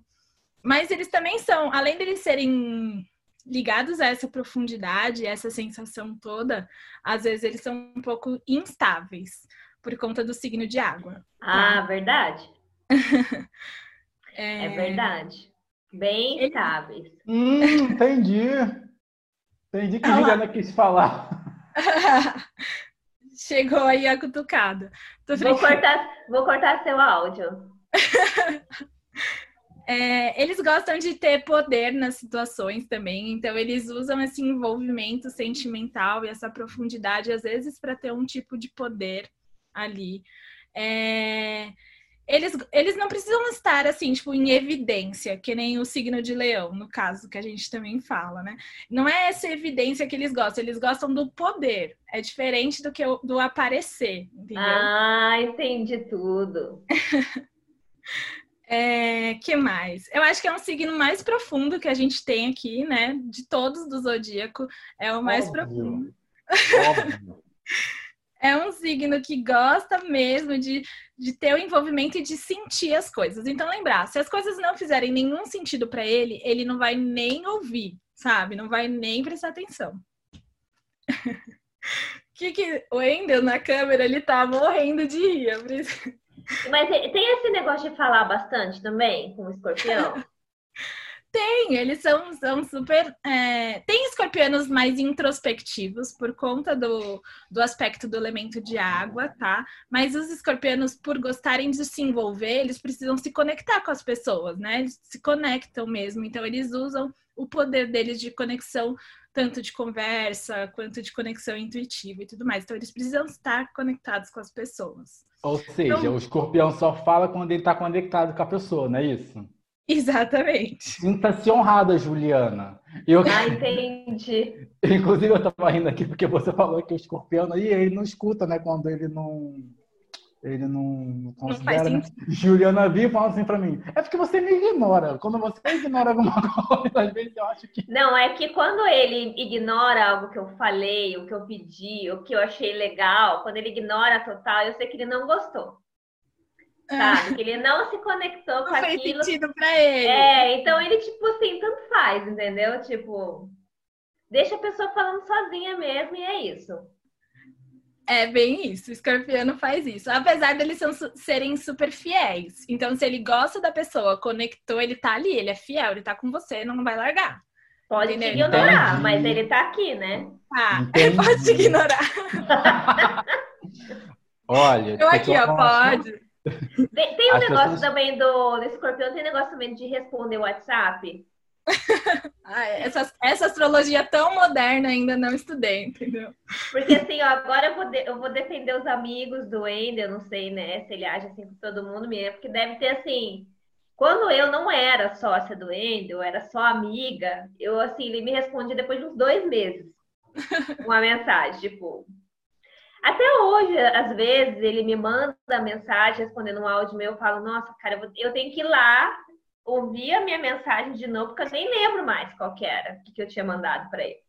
Mas eles também são, além deles serem ligados a essa profundidade, essa sensação toda, às vezes eles são um pouco instáveis por conta do signo de água. Ah, verdade? É, É verdade. Bem estáveis. Hum, entendi. Entendi que Ah. Juliana quis falar. Chegou aí a cutucada. Tô Vou cortar, vou cortar seu áudio. É, eles gostam de ter poder nas situações também, então eles usam esse envolvimento sentimental e essa profundidade, às vezes, para ter um tipo de poder ali. É, eles, eles não precisam estar assim, tipo, em evidência, que nem o signo de leão, no caso, que a gente também fala, né? Não é essa evidência que eles gostam, eles gostam do poder. É diferente do que o- do aparecer, entendeu? Ah, entendi tudo. É, que mais? Eu acho que é um signo mais profundo que a gente tem aqui, né? De todos do zodíaco, é o mais Óbvio. profundo. Óbvio. É um signo que gosta mesmo de, de ter o envolvimento e de sentir as coisas. Então, lembrar, se as coisas não fizerem nenhum sentido para ele, ele não vai nem ouvir, sabe? Não vai nem prestar atenção. que que o Wendel na câmera, ele tá morrendo de rir. Mas tem esse negócio de falar bastante também com o escorpião? Tem, eles são, são super. é, Tem escorpianos mais introspectivos por conta do, do aspecto do elemento de água, tá? Mas os escorpianos, por gostarem de se envolver, eles precisam se conectar com as pessoas, né? Eles se conectam mesmo. Então, eles usam o poder deles de conexão, tanto de conversa quanto de conexão intuitiva e tudo mais. Então, eles precisam estar conectados com as pessoas. Ou seja, Então- o escorpião só fala quando ele está conectado com a pessoa, não é isso? Exatamente. Sinta-se honrada, Juliana. Eu, Ah, entendi. inclusive, eu estava rindo aqui porque você falou que o escorpião aí ele não escuta, né? Quando ele não. Ele não considera. né? Juliana viu falando assim pra mim: é porque você me ignora. Quando você ignora alguma coisa, às vezes eu acho que. Não, é que quando ele ignora algo que eu falei, o que eu pedi, o que eu achei legal, quando ele ignora total, eu sei que ele não gostou. Sabe? Que ele não se conectou Não com fez aquilo. sentido pra ele. É, então ele, tipo assim, tanto faz, entendeu? Tipo, deixa a pessoa falando sozinha mesmo e é isso. É bem isso, o escorpiano faz isso. Apesar deles serem super fiéis. Então, se ele gosta da pessoa, conectou, ele tá ali, ele é fiel, ele tá com você, não vai largar. Pode Entendeu? te ignorar, Entendi. mas ele tá aqui, né? Ah, pode te ignorar. Olha, eu aqui, ó, pode. Tem, tem um As negócio pessoas... também do, do escorpião, tem negócio também de responder o WhatsApp. Ah, essa, essa astrologia tão moderna ainda não estudei, entendeu? Porque assim, ó, agora eu vou, de, eu vou defender os amigos do Wendel, não sei, né, se ele age assim com todo mundo mesmo, porque deve ter assim. Quando eu não era sócia do Wendel, eu era só amiga, eu assim, ele me respondia depois de uns dois meses uma mensagem, tipo. Até hoje, às vezes, ele me manda mensagem respondendo um áudio meu, eu falo, nossa, cara, eu, vou, eu tenho que ir lá ouvir a minha mensagem de novo, porque eu nem lembro mais qual que era, o que eu tinha mandado para ele.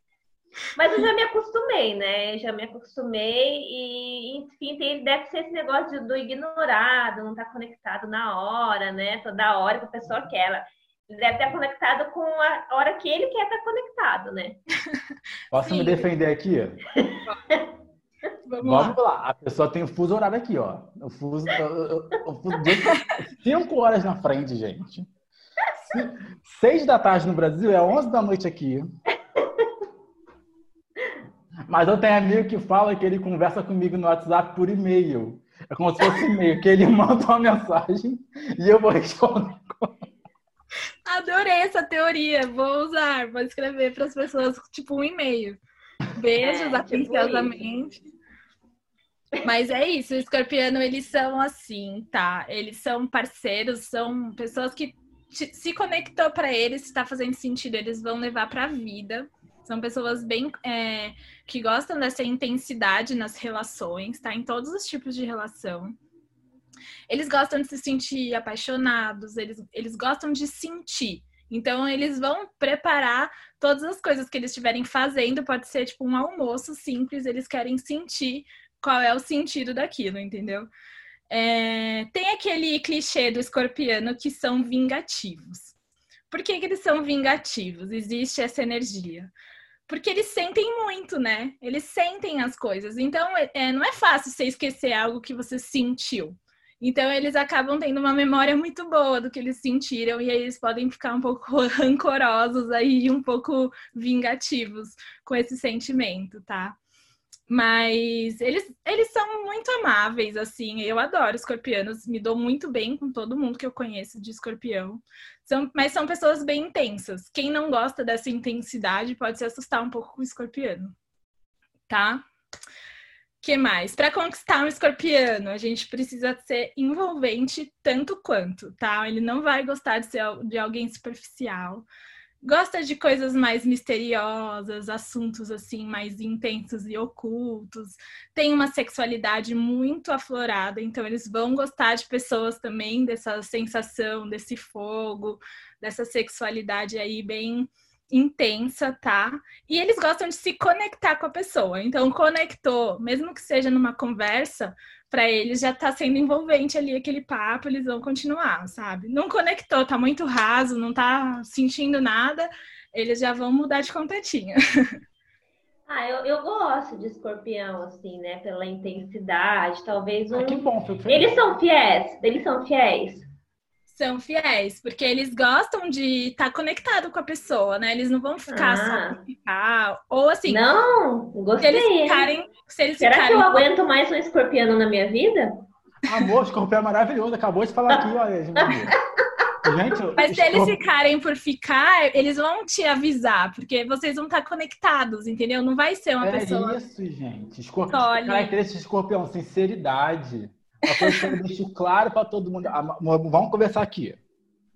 Mas eu já me acostumei, né? Eu já me acostumei e, enfim, tem, deve ser esse negócio do ignorado, não estar tá conectado na hora, né? Toda hora que a pessoa quer. Ele deve estar conectado com a hora que ele quer estar conectado, né? Posso Sim. me defender aqui? Vamos, Vamos lá. lá. A pessoa tem o fuso horário aqui, ó. O fuso, o, o fuso de cinco horas na frente, gente. Seis da tarde no Brasil é onze da noite aqui. Mas eu tenho amigo que fala que ele conversa comigo no WhatsApp por e-mail. É como se fosse e-mail, que ele manda uma mensagem e eu vou responder. Adorei essa teoria. Vou usar, vou escrever para as pessoas tipo um e-mail. Beijos é, atenciosamente. Tipo Mas é isso, o escorpiano, eles são assim, tá? Eles são parceiros, são pessoas que se conectou para eles, está fazendo sentido, eles vão levar para a vida. São pessoas bem é, que gostam dessa intensidade nas relações, tá? Em todos os tipos de relação. Eles gostam de se sentir apaixonados, eles, eles gostam de sentir. Então, eles vão preparar todas as coisas que eles estiverem fazendo. Pode ser tipo um almoço simples, eles querem sentir qual é o sentido daquilo, entendeu? É, tem aquele clichê do escorpiano que são vingativos. Por que, que eles são vingativos? Existe essa energia. Porque eles sentem muito, né? Eles sentem as coisas. Então, é, é, não é fácil você esquecer algo que você sentiu. Então, eles acabam tendo uma memória muito boa do que eles sentiram e aí eles podem ficar um pouco rancorosos aí, um pouco vingativos com esse sentimento, tá? Mas eles, eles são muito amáveis, assim. Eu adoro escorpianos, me dou muito bem com todo mundo que eu conheço de escorpião. São, mas são pessoas bem intensas. Quem não gosta dessa intensidade pode se assustar um pouco com o escorpiano, tá? que mais? Para conquistar um escorpiano, a gente precisa ser envolvente tanto quanto, tá? Ele não vai gostar de ser de alguém superficial gosta de coisas mais misteriosas, assuntos assim mais intensos e ocultos. Tem uma sexualidade muito aflorada, então eles vão gostar de pessoas também dessa sensação, desse fogo, dessa sexualidade aí bem intensa, tá? E eles gostam de se conectar com a pessoa. Então, conectou, mesmo que seja numa conversa, para eles já tá sendo envolvente ali aquele papo, eles vão continuar, sabe? Não conectou, tá muito raso, não tá sentindo nada, eles já vão mudar de contatinho. Ah, eu, eu gosto de escorpião, assim, né? Pela intensidade, talvez um... Ah, que bom, Eles são fiéis, eles são fiéis são fiéis, porque eles gostam de estar tá conectado com a pessoa, né? Eles não vão ficar ah. só ficar. Ou assim. Não, gostei. Se eles ficarem. Se eles Será ficarem... que eu aguento mais um escorpiano na minha vida? Amor, escorpião é maravilhoso. Acabou de falar aqui, olha. Gente, Mas se eles ficarem por ficar, eles vão te avisar, porque vocês vão estar conectados, entendeu? Não vai ser uma é pessoa. É isso, gente. Escorpião, característica de escorpião, sinceridade. Uma coisa que eu deixo claro para todo mundo. Ah, vamos conversar aqui.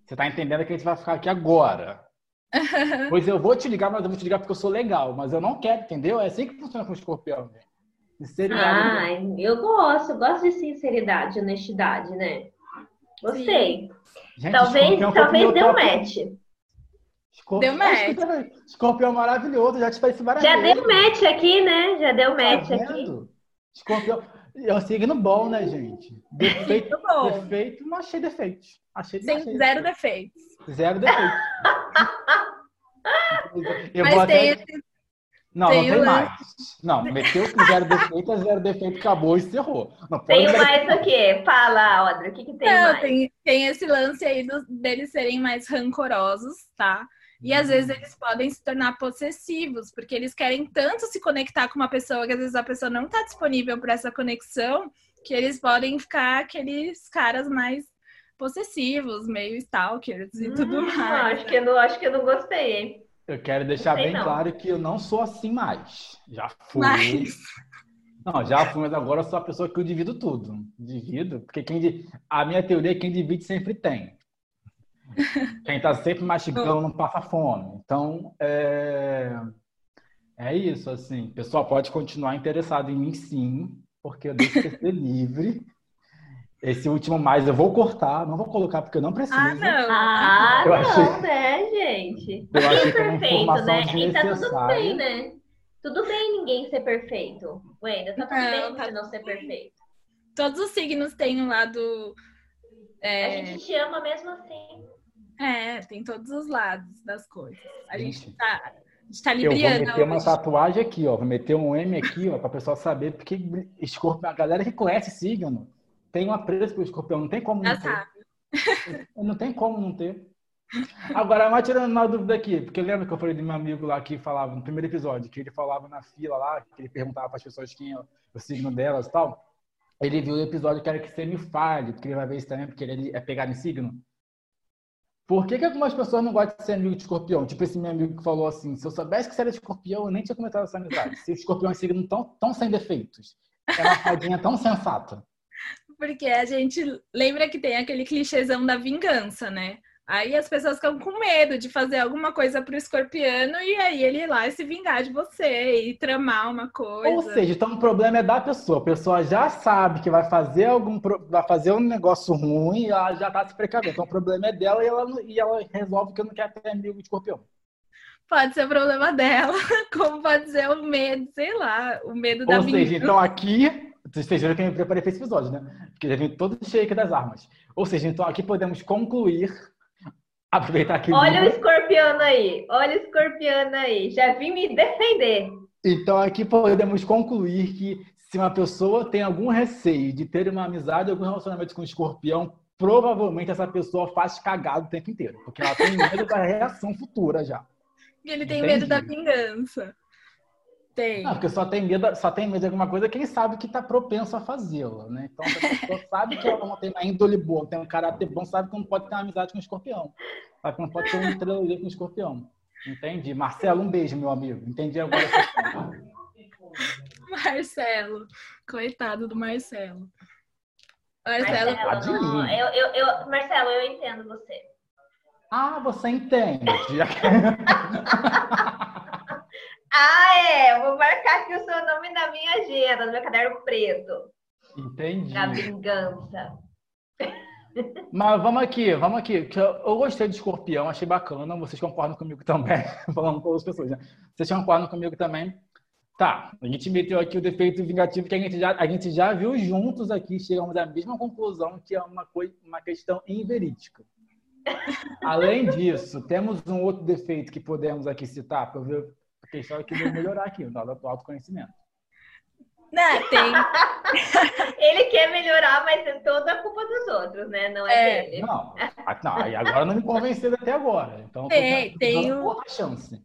Você tá entendendo que a gente vai ficar aqui agora. pois eu vou te ligar, mas eu vou te ligar porque eu sou legal. Mas eu não quero, entendeu? É assim que funciona com o escorpião. Né? Sinceridade. Ah, eu gosto. Eu gosto de sinceridade, honestidade, né? Gostei. Gente, talvez talvez deu top... match. Escorpião, deu match. Escorpião maravilhoso, já te fez várias Já vezes. deu match aqui, né? Já deu tá match tá aqui. Escorpião. É um signo bom, né, gente? Defeito, bom. defeito não achei defeitos. Achei, Tem achei zero defeitos. Zero defeitos. Eu Mas tem até... esse... Não, tem não tem mais. Não, meteu zero defeito, é zero defeito, acabou e encerrou. Não, tem mais o quê? Fala, Audrey, o que, que tem não, mais? Tem, tem esse lance aí do, deles serem mais rancorosos, tá? E às vezes hum. eles podem se tornar possessivos, porque eles querem tanto se conectar com uma pessoa que às vezes a pessoa não está disponível para essa conexão, que eles podem ficar aqueles caras mais possessivos, meio stalkers e hum, tudo mais. Acho que, eu não, acho que eu não gostei, hein? Eu quero deixar bem não. claro que eu não sou assim mais. Já fui. Mas... Não, já fui, mas agora eu sou a pessoa que eu divido tudo. Divido, porque quem a minha teoria é que quem divide sempre tem. Quem tá sempre mastigando não passa fome. Então, é... é isso, assim. O pessoal pode continuar interessado em mim, sim, porque eu deixo ser livre. Esse último mais eu vou cortar, não vou colocar porque eu não preciso. Ah, não. Ah, eu não, achei... né, gente? Eu achei que é uma informação né? E tá tudo bem, né? Tudo bem ninguém ser perfeito. Wenda, tá tudo não, bem tá... não ser perfeito. Todos os signos têm um lado. É... A gente te ama mesmo assim. É, tem todos os lados das coisas. A gente, gente tá. A gente tá libriando. Eu vou meter uma tatuagem aqui, ó. Vou meter um M aqui, ó, pra pessoa saber, porque escorpião, a galera que conhece signo tem um apreço pelo escorpião, não tem como não ter. Não tem como não ter. Agora, mas tirando uma dúvida aqui, porque lembra que eu falei do meu amigo lá que falava no primeiro episódio, que ele falava na fila lá, que ele perguntava para as pessoas quem é o signo delas e tal. Ele viu o episódio que era que você me fale, porque ele vai ver isso também, porque ele é pegar em signo. Por que, que algumas pessoas não gostam de ser amigo de escorpião? Tipo esse meu amigo que falou assim: se eu soubesse que você era de escorpião, eu nem tinha comentado essa amizade. Se o escorpião é signo tão, tão sem defeitos, é uma fadinha tão sensata. Porque a gente lembra que tem aquele clichêzão da vingança, né? Aí as pessoas ficam com medo de fazer alguma coisa pro escorpiano e aí ele ir lá e se vingar de você e tramar uma coisa. Ou seja, então o problema é da pessoa. A pessoa já sabe que vai fazer algum vai fazer um negócio ruim e ela já tá se precavendo. Então o problema é dela e ela, e ela resolve que não quer ter amigo de escorpião. Pode ser o problema dela, como pode ser o medo, sei lá, o medo da Ou seja, então aqui vocês viram que eu me preparei para esse episódio, né? Porque já vem todo cheio aqui das armas. Ou seja, então aqui podemos concluir. Aproveitar aqui. Olha o escorpião aí. Olha o escorpião aí. Já vim me defender. Então aqui podemos concluir que se uma pessoa tem algum receio de ter uma amizade, algum relacionamento com o escorpião, provavelmente essa pessoa faz cagado o tempo inteiro. Porque ela tem medo da reação futura já. E ele tem Entendi. medo da vingança. Tem. Não, porque só tem medo, só tem medo de alguma coisa quem sabe que está propenso a fazê-la, né? Então, a pessoa sabe que ela não tem uma índole boa, tem um caráter bom, sabe que não pode ter uma amizade com o escorpião. Sabe que não pode ter um trilogia com o escorpião. Entendi. Marcelo, um beijo, meu amigo. Entendi agora. Marcelo. Coitado do Marcelo. Marcelo, Marcelo não, eu, eu, eu, Marcelo, eu entendo você. Ah, você entende. Ah, é. Vou marcar aqui o seu nome na minha agenda, no meu caderno preto. Entendi. A vingança. Mas vamos aqui, vamos aqui. Eu gostei de escorpião, achei bacana. Vocês concordam comigo também? Falando com outras pessoas, né? Vocês concordam comigo também? Tá, a gente meteu aqui o defeito vingativo que a gente já, a gente já viu juntos aqui, chegamos à mesma conclusão que é uma, coisa, uma questão inverídica. Além disso, temos um outro defeito que podemos aqui citar, para eu ver a questão é que vou melhorar aqui, o dado do autoconhecimento. Não, tem. ele quer melhorar, mas é toda a culpa dos outros, né? Não é, é dele. Não, não, e agora não me convenceram até agora. Então, tem, tem outra chance.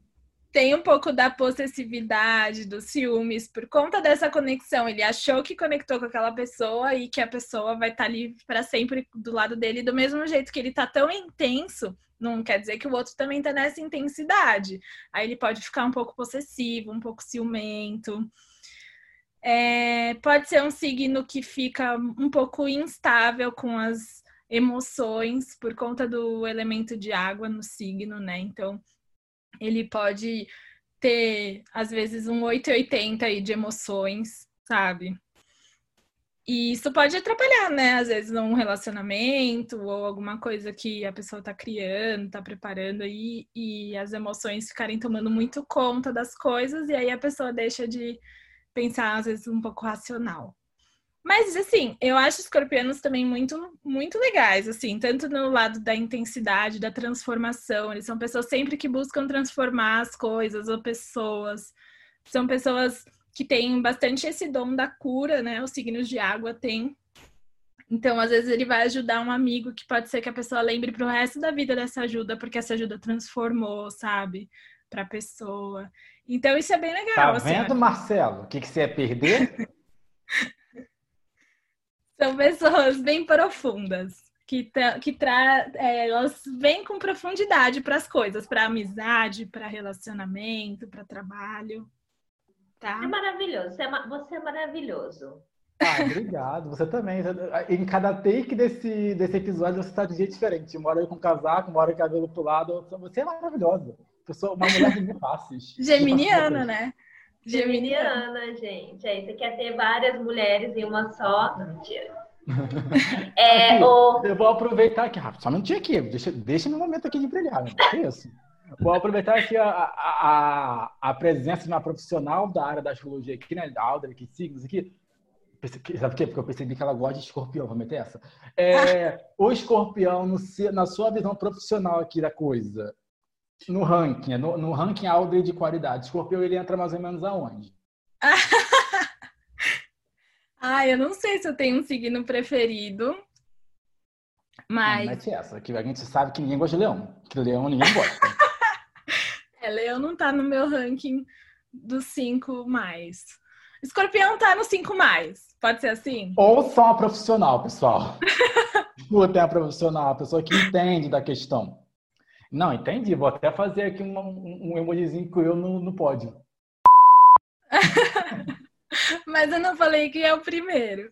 Tem um pouco da possessividade, dos ciúmes, por conta dessa conexão. Ele achou que conectou com aquela pessoa e que a pessoa vai estar ali para sempre do lado dele, do mesmo jeito que ele tá tão intenso não quer dizer que o outro também está nessa intensidade. Aí ele pode ficar um pouco possessivo, um pouco ciumento. É, pode ser um signo que fica um pouco instável com as emoções por conta do elemento de água no signo, né? Então, ele pode ter, às vezes, um 880 aí de emoções, sabe? E isso pode atrapalhar, né? Às vezes num relacionamento ou alguma coisa que a pessoa tá criando, tá preparando aí, e as emoções ficarem tomando muito conta das coisas, e aí a pessoa deixa de pensar, às vezes, um pouco racional. Mas, assim, eu acho escorpianos também muito, muito legais, assim, tanto no lado da intensidade, da transformação. Eles são pessoas sempre que buscam transformar as coisas ou pessoas São pessoas que têm bastante esse dom da cura, né? Os signos de água têm. Então, às vezes, ele vai ajudar um amigo que pode ser que a pessoa lembre para o resto da vida dessa ajuda, porque essa ajuda transformou, sabe? Para a pessoa. Então, isso é bem legal. Tá assim, vendo, Marcelo? O que, que você ia perder? São pessoas bem profundas que, que tra é, elas vêm com profundidade para as coisas, para amizade, para relacionamento, para trabalho. Tá? É maravilhoso, você é, você é maravilhoso. Ah, obrigado. Você também. Em cada take desse, desse episódio, você está de jeito diferente. Uma hora com casaco, uma hora com cabelo pro lado. Você é maravilhosa. Pessoa, uma mulher de mil faces. Geminiana, né? Geminiana, gente. Aí você quer ter várias mulheres em uma só. Mentira. É, o... Eu vou aproveitar aqui, Rafa, só um minutinho aqui, deixa, deixa meu momento aqui de brilhar, né? Isso. Vou aproveitar aqui a, a, a, presença de uma profissional da área da astrologia aqui, né? Da Aldra, que signos aqui. Sabe por quê? Porque eu percebi que ela gosta de escorpião, vou meter essa. É, o escorpião, no, na sua visão profissional aqui da coisa, no ranking, no, no ranking Aldra de qualidade, escorpião ele entra mais ou menos aonde? Ah, eu não sei se eu tenho um signo preferido. Mas. Não, mete essa, que a gente sabe que ninguém gosta de leão. Que leão ninguém gosta. é, leão não tá no meu ranking dos cinco mais. Escorpião tá no cinco mais. Pode ser assim? Ou só uma profissional, pessoal. Escutem a profissional, a pessoa que entende da questão. Não, entendi. Vou até fazer aqui um, um, emojizinho com eu no, no pódio. Mas eu não falei que é o primeiro.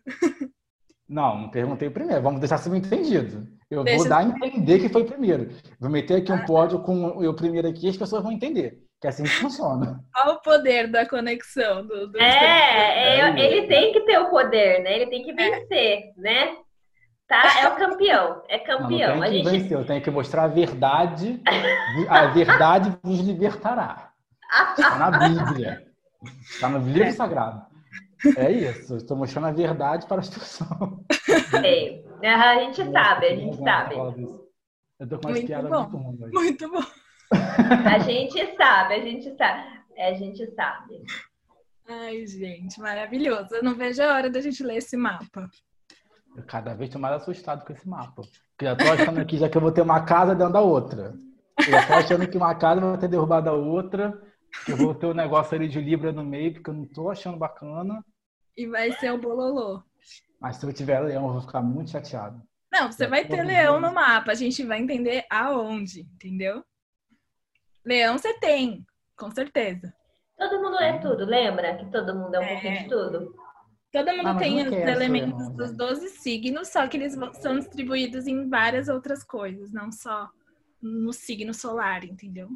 Não, não perguntei o primeiro. Vamos deixar subentendido. Eu Deixa vou dar a entender que foi o primeiro. Vou meter aqui um ah. pódio com o primeiro aqui e as pessoas vão entender. Que é assim que funciona. Olha o poder da conexão. Do, do é, é, ele tem que ter o poder, né? Ele tem que vencer, é. né? Tá? É o campeão. É campeão. Não, não tem que a gente... vencer, eu tenho que mostrar a verdade. A verdade vos libertará. Está na Bíblia. Está no livro sagrado. É isso, estou mostrando a verdade para a situação. É, a gente sabe, a gente sabe. Eu tô com umas piadas muito ruins. Muito bom. A gente sabe, a gente sabe. A gente sabe. Ai, gente, maravilhoso. Eu não vejo a hora da gente ler esse mapa. Eu cada vez estou mais assustado com esse mapa. Porque já tô achando aqui, já que eu vou ter uma casa dentro da outra. Eu já tô achando que uma casa vai ter derrubado a outra. Eu vou ter um negócio ali de Libra no meio, porque eu não tô achando bacana. E vai ser o bololô. Mas se eu tiver leão, eu vou ficar muito chateado. Não, você vai ter leão no mapa. A gente vai entender aonde, entendeu? Leão você tem, com certeza. Todo mundo é tudo, lembra? Que todo mundo é um é. pouquinho de tudo. Todo mundo ah, tem os elementos dos 12 signos, só que eles são distribuídos em várias outras coisas, não só no signo solar, entendeu?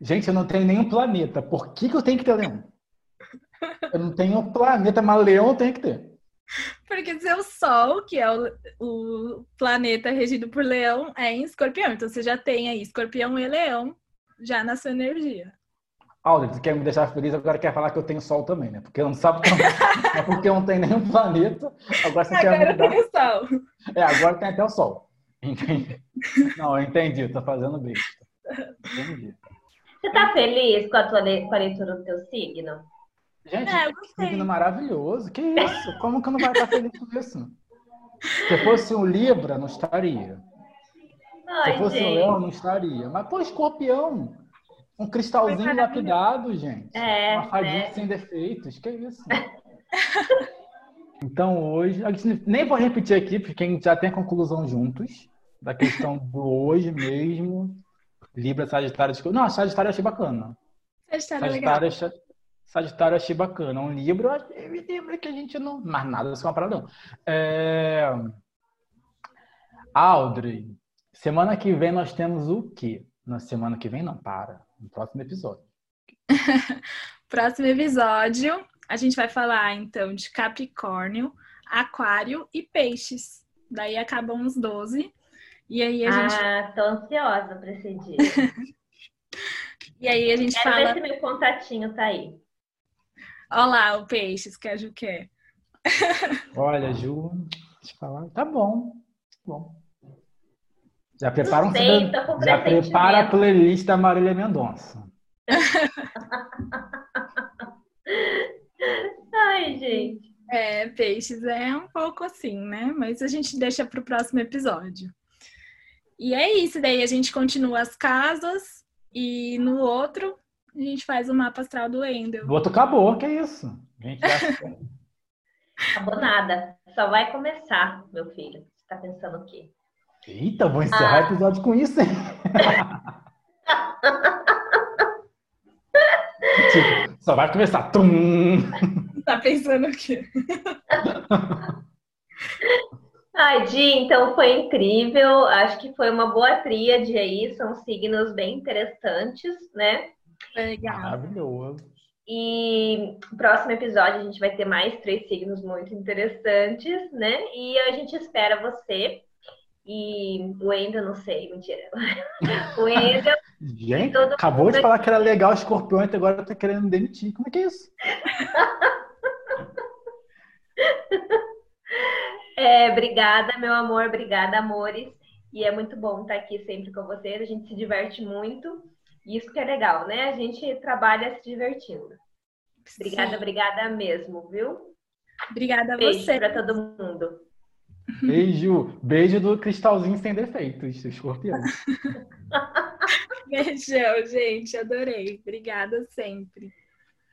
Gente, eu não tenho nenhum planeta. Por que, que eu tenho que ter leão? Eu não tenho planeta, mas leão eu tenho que ter. Porque seu Sol, que é o, o planeta regido por leão, é em escorpião. Então você já tem aí escorpião e leão já na sua energia. Alder, você quer me deixar feliz, agora quer falar que eu tenho Sol também, né? Porque eu não sabe que é porque eu não tenho nenhum planeta. Agora você agora quer mudar. Tem o Sol. É, agora tem até o Sol. Entendi. Não, eu entendi, tô fazendo besta. Entendi. Você tá feliz com a, tua le... com a leitura do teu signo? Gente, é, que signo maravilhoso. Que isso? Como que eu não vai estar feliz com isso? Se fosse um Libra, não estaria. Ai, Se fosse gente. um Leão, não estaria. Mas, pô, escorpião. Um cristalzinho lapidado, gente. É, Uma fadinha é. sem defeitos. Que isso? então, hoje... Nem vou repetir aqui, porque a gente já tem a conclusão juntos. Da questão do hoje mesmo. Libra, Sagitário, Não, Sagitário eu achei bacana. Sagitário, é Sagitário, achei... Sagitário eu achei bacana. Um livro, livro que a gente não. Mas nada assim uma parada, não. É... Audrey, semana que vem nós temos o quê? Na semana que vem, não, para. No próximo episódio. próximo episódio, a gente vai falar então de Capricórnio, Aquário e Peixes. Daí acabam os 12. E aí a gente. Ah, tô ansiosa para esse dia. e aí a gente Quero fala. ver se meu contatinho tá aí. Olha lá o Peixes que a Ju quer. Olha, Ju, deixa eu falar. Tá bom. Tá bom. Já prepara, um sei, já prepara a playlist da Marília Mendonça. Ai, gente. É, peixes é um pouco assim, né? Mas a gente deixa para o próximo episódio. E é isso, daí a gente continua as casas e no outro a gente faz o mapa astral do Endel. O outro acabou, que é isso? A gente já... acabou nada. Só vai começar, meu filho. Você tá pensando o quê? Eita, vou encerrar ah. o episódio com isso, hein? tipo, só vai começar. Tum! Tá pensando o quê? Ai, Di, então foi incrível. Acho que foi uma boa tríade aí. São signos bem interessantes, né? Legal. Maravilhoso. E no próximo episódio a gente vai ter mais três signos muito interessantes, né? E a gente espera você. E o Endo, não sei, mentira. o Endo. Gente, acabou de falar que era legal escorpião, e agora tá querendo demitir. Como é que é isso? É, obrigada, meu amor, obrigada, amores. E é muito bom estar aqui sempre com vocês. A gente se diverte muito. Isso que é legal, né? A gente trabalha se divertindo. Obrigada, Sim. obrigada mesmo, viu? Obrigada a Beijo você. para todo mundo. Beijo. Beijo do cristalzinho sem defeitos, escorpião. Beijão, gente. Adorei. Obrigada sempre.